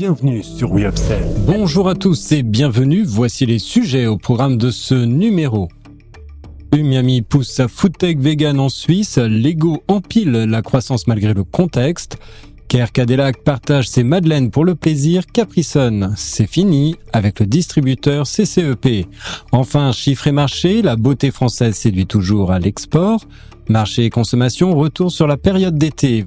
Bienvenue sur We Bonjour à tous et bienvenue. Voici les sujets au programme de ce numéro. Miami pousse sa foodtech vegan en Suisse. Lego empile la croissance malgré le contexte. Kerr Cadillac partage ses madeleines pour le plaisir. Capricon, c'est fini avec le distributeur CCEP. Enfin, chiffre et marché, la beauté française séduit toujours à l'export. Marché et consommation, retour sur la période d'été.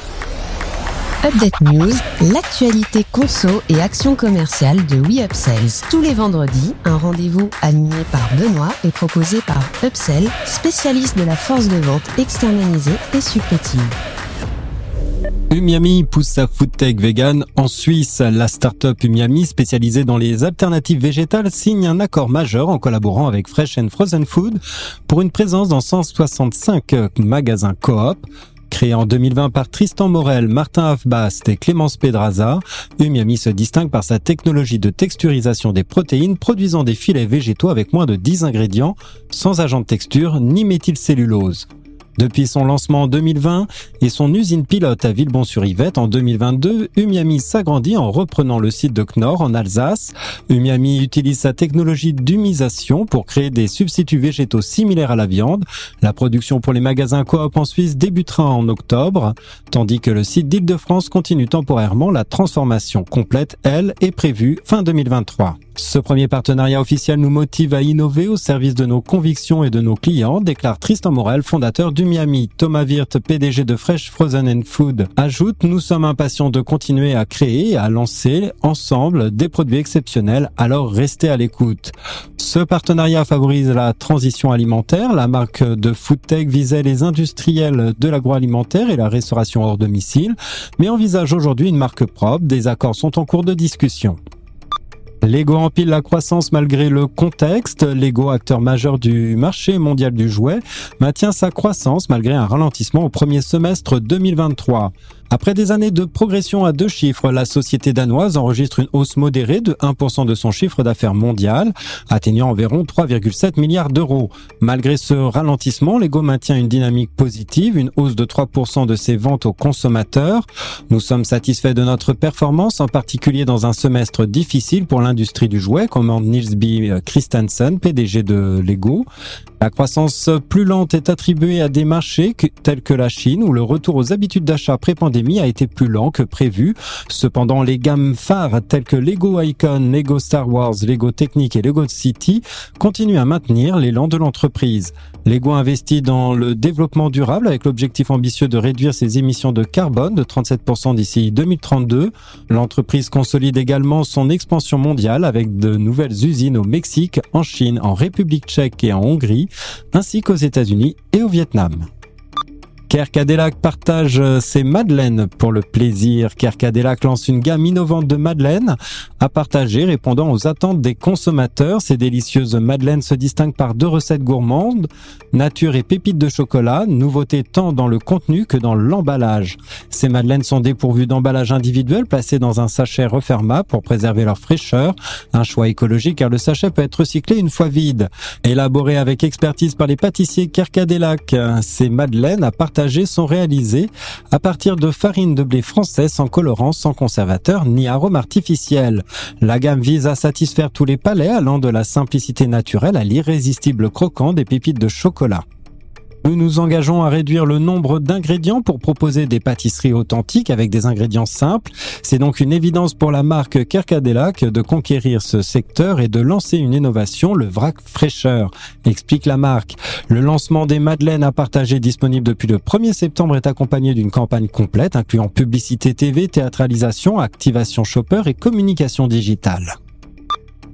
Update News, l'actualité conso et action commerciale de WeUpsells. Tous les vendredis, un rendez-vous animé par Benoît et proposé par Upsell, spécialiste de la force de vente externalisée et supplétive. Umiami pousse sa foodtech vegan en Suisse. La startup Umiami, spécialisée dans les alternatives végétales, signe un accord majeur en collaborant avec Fresh and Frozen Food pour une présence dans 165 magasins coop. Créé en 2020 par Tristan Morel, Martin Afbast et Clémence Pedraza, Umiami se distingue par sa technologie de texturisation des protéines produisant des filets végétaux avec moins de 10 ingrédients, sans agent de texture ni méthylcellulose. Depuis son lancement en 2020 et son usine pilote à Villebon-sur-Yvette en 2022, Umiami s'agrandit en reprenant le site de Knorr en Alsace. Umiami utilise sa technologie d'humisation pour créer des substituts végétaux similaires à la viande. La production pour les magasins coop en Suisse débutera en octobre, tandis que le site d'Île-de-France continue temporairement. La transformation complète, elle, est prévue fin 2023. Ce premier partenariat officiel nous motive à innover au service de nos convictions et de nos clients, déclare Tristan Morel, fondateur du Miami. Thomas Wirth, PDG de Fresh Frozen Food, ajoute Nous sommes impatients de continuer à créer et à lancer ensemble des produits exceptionnels, alors restez à l'écoute. Ce partenariat favorise la transition alimentaire. La marque de Foodtech visait les industriels de l'agroalimentaire et la restauration hors domicile, mais envisage aujourd'hui une marque propre. Des accords sont en cours de discussion. Lego empile la croissance malgré le contexte. Lego, acteur majeur du marché mondial du jouet, maintient sa croissance malgré un ralentissement au premier semestre 2023. Après des années de progression à deux chiffres, la société danoise enregistre une hausse modérée de 1% de son chiffre d'affaires mondial, atteignant environ 3,7 milliards d'euros. Malgré ce ralentissement, Lego maintient une dynamique positive, une hausse de 3% de ses ventes aux consommateurs. Nous sommes satisfaits de notre performance, en particulier dans un semestre difficile pour l'industrie du jouet, commande Niels B. Christensen, PDG de Lego. La croissance plus lente est attribuée à des marchés tels que la Chine où le retour aux habitudes d'achat a été plus lent que prévu. Cependant, les gammes phares telles que Lego Icon, Lego Star Wars, Lego Technic et Lego City continuent à maintenir l'élan de l'entreprise. Lego investit dans le développement durable avec l'objectif ambitieux de réduire ses émissions de carbone de 37% d'ici 2032. L'entreprise consolide également son expansion mondiale avec de nouvelles usines au Mexique, en Chine, en République tchèque et en Hongrie ainsi qu'aux États-Unis et au Vietnam. Cadillac partage euh, ses madeleines pour le plaisir. Cadillac lance une gamme innovante de madeleines à partager répondant aux attentes des consommateurs. Ces délicieuses madeleines se distinguent par deux recettes gourmandes, nature et pépites de chocolat, nouveauté tant dans le contenu que dans l'emballage. Ces madeleines sont dépourvues d'emballage individuel placé dans un sachet refermable pour préserver leur fraîcheur. Un choix écologique car le sachet peut être recyclé une fois vide. Élaboré avec expertise par les pâtissiers Cadillac, ces madeleines à partager sont réalisés à partir de farine de blé français sans colorant, sans conservateur ni arôme artificiel. La gamme vise à satisfaire tous les palais allant de la simplicité naturelle à l'irrésistible croquant des pépites de chocolat. Nous nous engageons à réduire le nombre d'ingrédients pour proposer des pâtisseries authentiques avec des ingrédients simples. C'est donc une évidence pour la marque Kerkadelac de conquérir ce secteur et de lancer une innovation, le vrac fraîcheur, explique la marque. Le lancement des madeleines à partager disponible depuis le 1er septembre est accompagné d'une campagne complète incluant publicité TV, théâtralisation, activation shopper et communication digitale.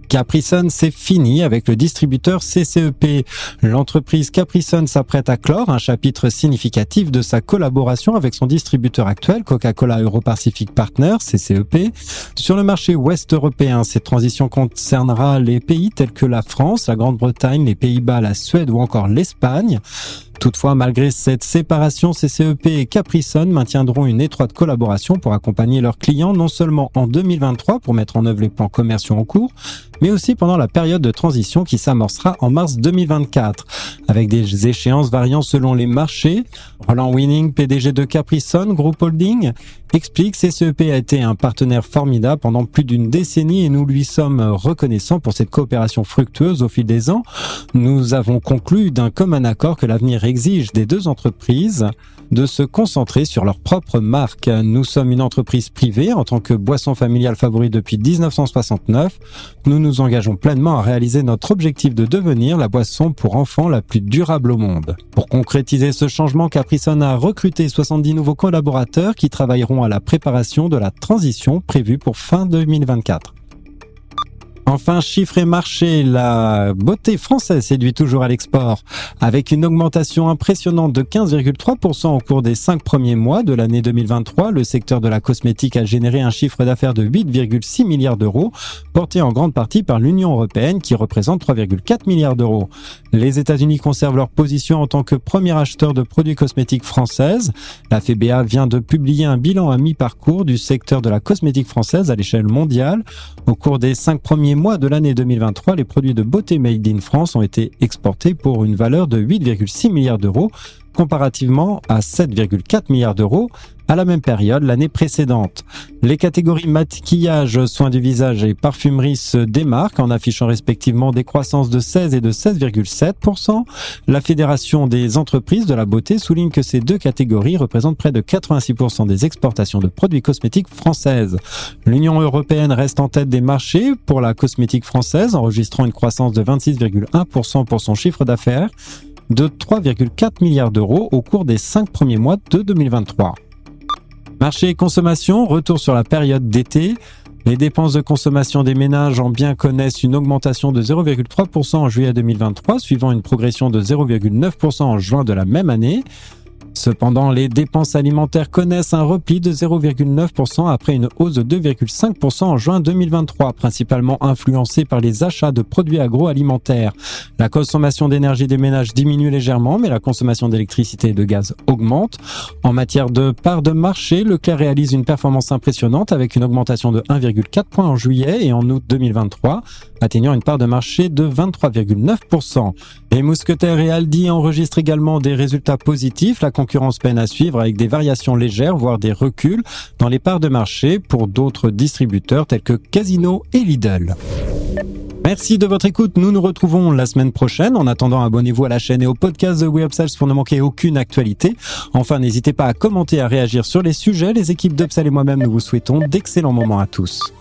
Capricon, c'est fini avec le distributeur CCEP. L'entreprise Capricon s'apprête à clore un chapitre significatif de sa collaboration avec son distributeur actuel, Coca-Cola Euro-Pacific Partners, CCEP. Sur le marché ouest européen, cette transition concernera les pays tels que la France, la Grande-Bretagne, les Pays-Bas, la Suède ou encore l'Espagne. Toutefois, malgré cette séparation, CCEP et Caprison maintiendront une étroite collaboration pour accompagner leurs clients non seulement en 2023 pour mettre en œuvre les plans commerciaux en cours, mais aussi pendant la période de transition qui s'amorcera en mars 2024, avec des échéances variant selon les marchés. Roland Winning, PDG de Caprison Group Holding, explique CCEP a été un partenaire formidable pendant plus d'une décennie et nous lui sommes reconnaissants pour cette coopération fructueuse au fil des ans. Nous avons conclu d'un commun accord que l'avenir exige des deux entreprises de se concentrer sur leur propre marque. Nous sommes une entreprise privée en tant que boisson familiale favorite depuis 1969. Nous nous engageons pleinement à réaliser notre objectif de devenir la boisson pour enfants la plus durable au monde. Pour concrétiser ce changement, Caprison a recruté 70 nouveaux collaborateurs qui travailleront à la préparation de la transition prévue pour fin 2024. Enfin, chiffre et marché, la beauté française séduit toujours à l'export, avec une augmentation impressionnante de 15,3% au cours des cinq premiers mois de l'année 2023. Le secteur de la cosmétique a généré un chiffre d'affaires de 8,6 milliards d'euros, porté en grande partie par l'Union européenne qui représente 3,4 milliards d'euros. Les États-Unis conservent leur position en tant que premier acheteur de produits cosmétiques françaises. La FBA vient de publier un bilan à mi-parcours du secteur de la cosmétique française à l'échelle mondiale. Au cours des cinq premiers mois de l'année 2023, les produits de beauté made in France ont été exportés pour une valeur de 8,6 milliards d'euros, comparativement à 7,4 milliards d'euros à la même période l'année précédente. Les catégories maquillage, soins du visage et parfumerie se démarquent en affichant respectivement des croissances de 16 et de 16,7%. La Fédération des entreprises de la beauté souligne que ces deux catégories représentent près de 86% des exportations de produits cosmétiques françaises. L'Union européenne reste en tête des marchés pour la cosmétique française, enregistrant une croissance de 26,1% pour son chiffre d'affaires de 3,4 milliards d'euros au cours des cinq premiers mois de 2023. Marché et consommation, retour sur la période d'été. Les dépenses de consommation des ménages en biens connaissent une augmentation de 0,3% en juillet 2023, suivant une progression de 0,9% en juin de la même année. Cependant, les dépenses alimentaires connaissent un repli de 0,9% après une hausse de 2,5% en juin 2023, principalement influencée par les achats de produits agroalimentaires. La consommation d'énergie des ménages diminue légèrement, mais la consommation d'électricité et de gaz augmente. En matière de part de marché, Leclerc réalise une performance impressionnante avec une augmentation de 1,4 points en juillet et en août 2023, atteignant une part de marché de 23,9%. Les Mousquetaires et Aldi enregistrent également des résultats positifs. La concurrence peine à suivre avec des variations légères, voire des reculs dans les parts de marché pour d'autres distributeurs tels que Casino et Lidl. Merci de votre écoute. Nous nous retrouvons la semaine prochaine. En attendant, abonnez-vous à la chaîne et au podcast de WeUpsells pour ne manquer aucune actualité. Enfin, n'hésitez pas à commenter, à réagir sur les sujets. Les équipes d'Upsell et moi-même, nous vous souhaitons d'excellents moments à tous.